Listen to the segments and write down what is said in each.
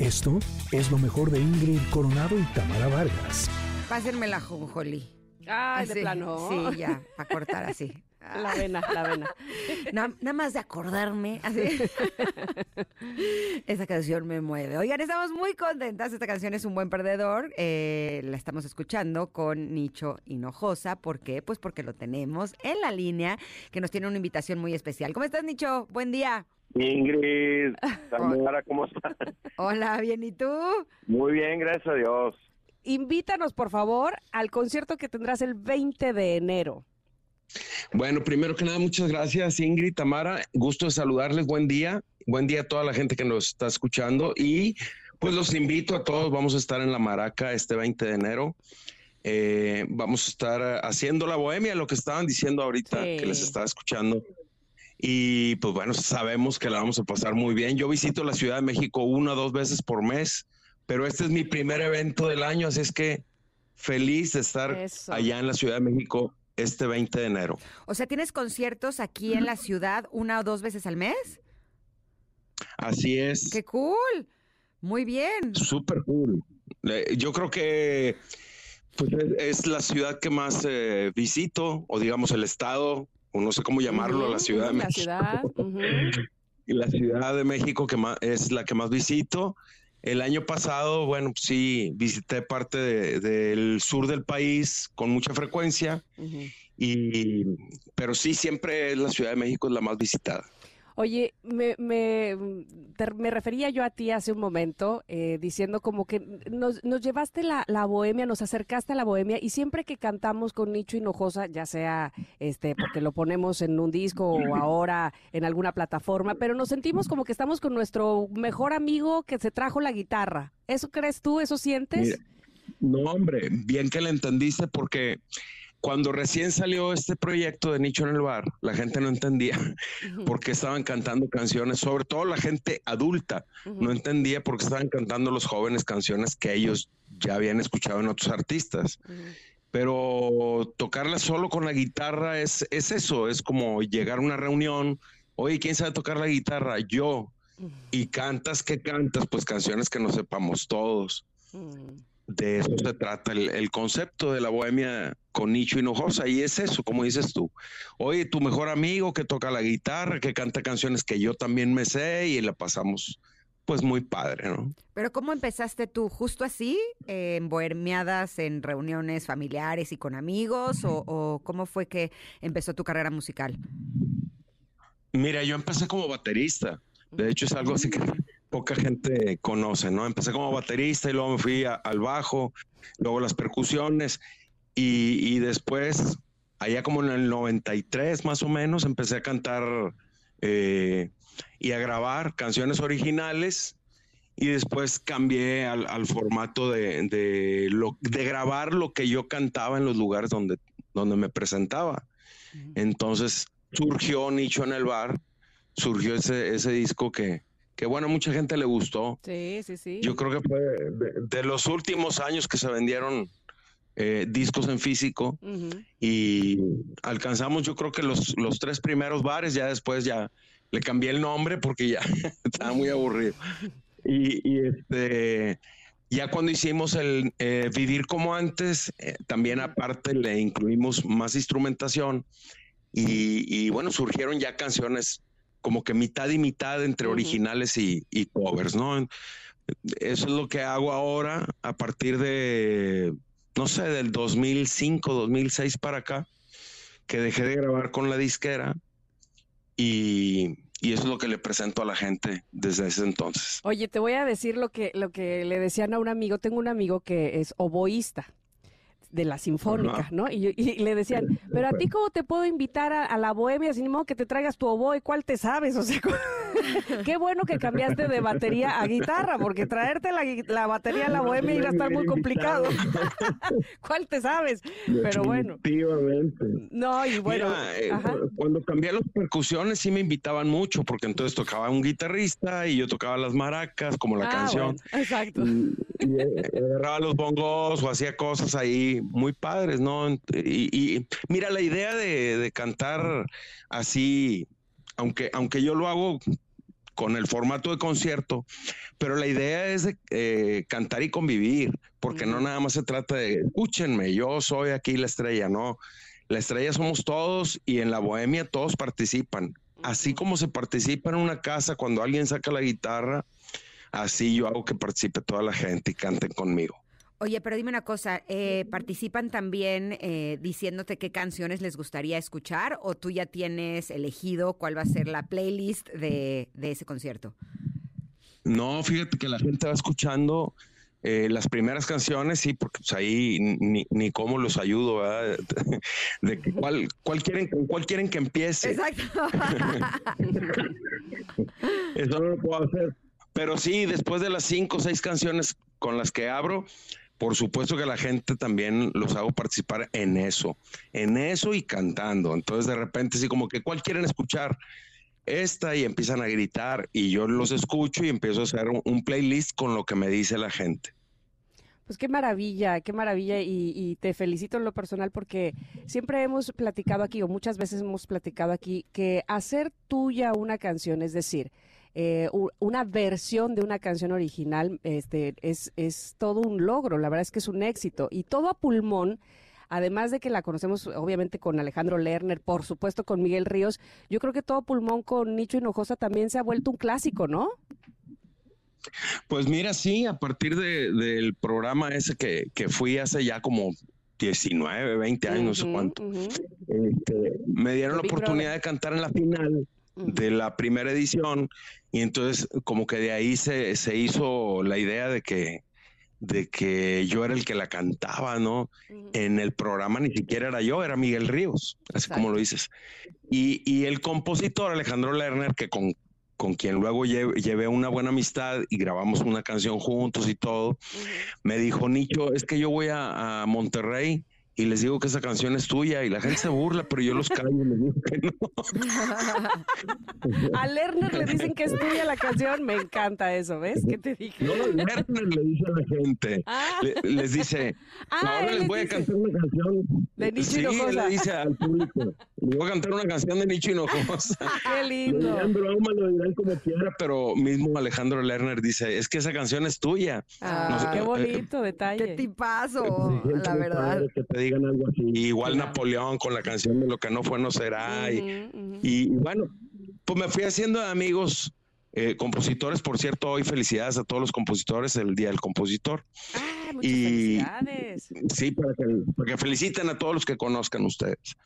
Esto es lo mejor de Ingrid Coronado y Tamara Vargas. Pásenme la jonjolí. Ah, de plano. Sí, ya, a cortar así. La vena, la vena. nada más de acordarme. Así. Esa canción me mueve. Oigan, estamos muy contentas. Esta canción es un buen perdedor. Eh, la estamos escuchando con Nicho Hinojosa. ¿Por qué? Pues porque lo tenemos en la línea, que nos tiene una invitación muy especial. ¿Cómo estás, Nicho? Buen día. Ingrid, ¿cómo estás? Hola, bien, ¿y tú? Muy bien, gracias a Dios. Invítanos, por favor, al concierto que tendrás el 20 de enero. Bueno, primero que nada, muchas gracias, Ingrid, Tamara. Gusto de saludarles. Buen día. Buen día a toda la gente que nos está escuchando. Y pues los invito a todos. Vamos a estar en la Maraca este 20 de enero. Eh, vamos a estar haciendo la bohemia, lo que estaban diciendo ahorita, que les estaba escuchando. Y pues bueno, sabemos que la vamos a pasar muy bien. Yo visito la Ciudad de México una o dos veces por mes, pero este es mi primer evento del año, así es que feliz de estar allá en la Ciudad de México este 20 de enero. O sea, ¿tienes conciertos aquí en la ciudad una o dos veces al mes? Así es. ¡Qué cool! Muy bien. Súper cool. Yo creo que pues, es, la ciudad que más eh, visito, o digamos el estado, o no sé cómo llamarlo, la Ciudad de México. Ciudad, y la Ciudad de México que más, es la que más visito. El año pasado, bueno, sí, visité parte del sur del país con mucha frecuencia, y, pero sí, siempre la Ciudad de México es la más visitada. Oye, me, me, refería yo a ti hace un momento eh, diciendo como que nos, nos llevaste la, la, bohemia, nos acercaste a la bohemia y siempre que cantamos con Nicho Hinojosa, ya sea este porque lo ponemos en un disco o ahora en alguna plataforma, pero nos sentimos como que estamos con nuestro mejor amigo que se trajo la guitarra. ¿Eso crees tú? ¿Eso sientes? no, hombre, bien que le entendiste porque cuando recién salió este proyecto de Nicho en el Bar, la gente no entendía por qué estaban cantando canciones, sobre todo la gente adulta, no entendía por qué estaban cantando los jóvenes canciones que ellos ya habían escuchado en otros artistas. Pero tocarla solo con la guitarra es, es eso, es como llegar a una reunión, oye, ¿quién sabe tocar la guitarra? Yo. Y cantas, ¿qué cantas? Pues canciones que no sepamos todos de eso se trata el, concepto de la bohemia con Nicho Hinojosa y es eso, como dices tú. Oye, tu mejor amigo que toca la guitarra, que canta canciones que yo también me sé y la pasamos pues muy padre, ¿no? Pero ¿cómo empezaste tú? ¿Justo así? ¿En bohemiadas, en reuniones familiares y con amigos? ¿O, o cómo fue que empezó tu carrera musical? Mira, yo empecé como baterista. De hecho, es algo así que poca gente conoce, ¿no? Empecé como baterista y luego me fui al bajo, luego las percusiones y, después, allá como en el 93 más o menos, empecé a cantar eh, y a grabar canciones originales y después cambié al, formato de, de, lo, de grabar lo que yo cantaba en los lugares donde, donde me presentaba. Entonces surgió Nicho en el bar, surgió ese, ese disco que, que bueno, mucha gente le gustó. Sí, sí, sí. Yo creo que fue de, los últimos años que se vendieron eh, discos en físico y alcanzamos yo creo que los, los tres primeros bares, ya después ya le cambié el nombre porque ya estaba muy aburrido. Y, este, ya cuando hicimos el eh, Vivir como antes, eh, también aparte le incluimos más instrumentación y, y bueno, surgieron ya canciones como que mitad y mitad entre originales y, covers, ¿no? Eso es lo que hago ahora a partir de, no sé, del 2005, 2006 para acá, que dejé de grabar con la disquera y, y eso es lo que le presento a la gente desde ese entonces. Oye, te voy a decir lo que, lo que le decían a un amigo. Tengo un amigo que es oboísta de la sinfónica, ¿no? Y, le decían, pero a ti cómo te puedo invitar a, la bohemia, sin modo que te traigas tu oboe, ¿cuál te sabes? O sea, qué bueno que cambiaste de batería a guitarra, porque traerte la, batería a la bohemia iba a estar muy complicado. ¿Cuál te sabes? Pero bueno. No, y bueno. Eh, cuando cambié las percusiones sí me invitaban mucho, porque entonces tocaba un guitarrista y yo tocaba las maracas, como la ah, canción. exacto. Y, agarraba los bongos o hacía cosas ahí muy padres, ¿no? Y, mira, la idea de, cantar así, aunque, aunque yo lo hago con el formato de concierto, pero la idea es de eh, cantar y convivir, porque no nada más se trata de, escúchenme, yo soy aquí la estrella, no. La estrella somos todos y en la bohemia todos participan. Así como se participa en una casa cuando alguien saca la guitarra, así yo hago que participe toda la gente y canten conmigo. Oye, pero dime una cosa, eh, ¿participan también eh, diciéndote qué canciones les gustaría escuchar o tú ya tienes elegido cuál va a ser la playlist de, ese concierto? No, fíjate que la gente va escuchando eh, las primeras canciones, sí, porque pues, ahí ni, ni cómo los ayudo, ¿verdad? De cuál, cuál, quieren, cuál quieren que empiece. Exacto. Eso no lo puedo hacer. Pero sí, después de las cinco o seis canciones con las que abro, por supuesto que la gente también los hago participar en eso, en eso y cantando. Entonces de repente sí como que cuál quieren escuchar esta y empiezan a gritar y yo los escucho y empiezo a hacer un, playlist con lo que me dice la gente. Pues qué maravilla, qué maravilla y, y, te felicito en lo personal porque siempre hemos platicado aquí o muchas veces hemos platicado aquí que hacer tuya una canción, es decir, eh, una versión de una canción original este, es, es todo un logro, la verdad es que es un éxito. Y todo a pulmón, además de que la conocemos obviamente con Alejandro Lerner, por supuesto con Miguel Ríos, yo creo que todo pulmón con Nicho Hinojosa también se ha vuelto un clásico, ¿no? Pues mira, sí, a partir del programa ese que, que fui hace ya como 19, 20 años, no sé cuánto. Este, me dieron la oportunidad de cantar en la final de la primera edición y entonces como que de ahí se, se hizo la idea de que de que yo era el que la cantaba, ¿no? En el programa ni siquiera era yo, era Miguel Ríos, así como lo dices. Y, y, el compositor Alejandro Lerner, que con, con quien luego llevé, una buena amistad y grabamos una canción juntos y todo, me dijo, Nicho, es que yo voy a, a Monterrey y les digo que esa canción es tuya y la gente se burla, pero yo los callo y les digo que no. A Lerner le dicen que es tuya la canción, me encanta eso, ¿ves? ¿Qué te dije? No, Lerner le dice a la gente, ah. les dice, ah, ahora les voy a cantar una canción. De Nicho sí, Hinojosa. le dice al público, les voy a cantar una canción de Nicho Hinojosa. Qué lindo. Lo lo dirán como quiera, pero mismo Alejandro Lerner dice, es que esa canción es tuya. Ah, qué eh, bonito detalle. Qué tipazo, la verdad algo así. Igual Napoleón con la canción de Lo que no fue no será. y, bueno, pues me fui haciendo amigos. Eh, compositores, por cierto, hoy felicidades a todos los compositores, el Día del Compositor. Ah, muchas felicidades. Sí, para que, para que feliciten a todos los que conozcan ustedes.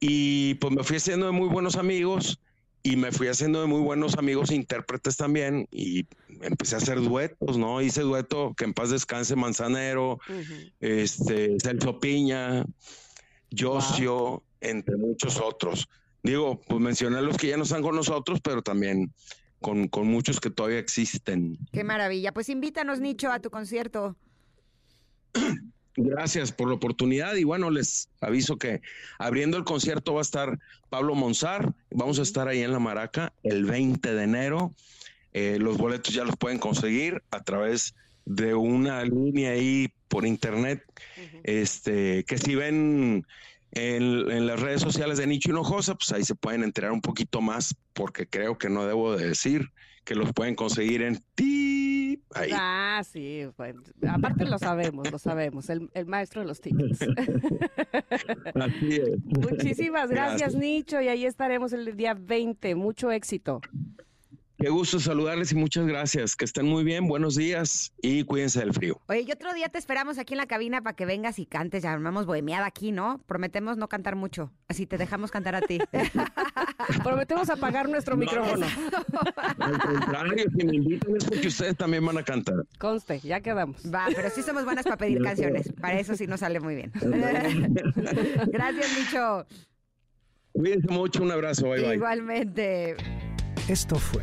Y pues me fui haciendo de muy buenos amigos y me fui haciendo de muy buenos amigos intérpretes también y empecé a hacer duetos, ¿no? Hice dueto que en paz descanse Manzanero, este Celso Piña, Josio, entre muchos otros. Digo, pues mencioné los que ya no están con nosotros, pero también con, con muchos que todavía existen. Qué maravilla. Pues invítanos, Nicho, a tu concierto. Gracias por la oportunidad y bueno, les aviso que abriendo el concierto va a estar Pablo Monzar, vamos a estar ahí en la Maraca el 20 de enero, eh, los boletos ya los pueden conseguir a través de una línea ahí por internet, este, que si ven en, las redes sociales de Nicho Hinojosa, pues ahí se pueden enterar un poquito más, porque creo que no debo de decir que los pueden conseguir en ti Ah, sí, aparte lo sabemos, lo sabemos, el, maestro de los tickets. Así es. Muchísimas gracias, Nicho, y ahí estaremos el día 20. Mucho éxito. Qué gusto saludarles y muchas gracias. Que estén muy bien, buenos días y cuídense del frío. Oye, y otro día te esperamos aquí en la cabina para que vengas y cantes. Ya armamos bohemiada aquí, ¿no? Prometemos no cantar mucho. Así te dejamos cantar a ti. Prometemos apagar nuestro micrófono. Al contrario, si me invitan es porque ustedes también van a cantar. Conste, ya quedamos. Va, pero sí somos buenas para pedir canciones. Para eso sí nos sale muy bien. gracias, Micho. Cuídense mucho, un abrazo, bye bye. Igualmente. Esto fue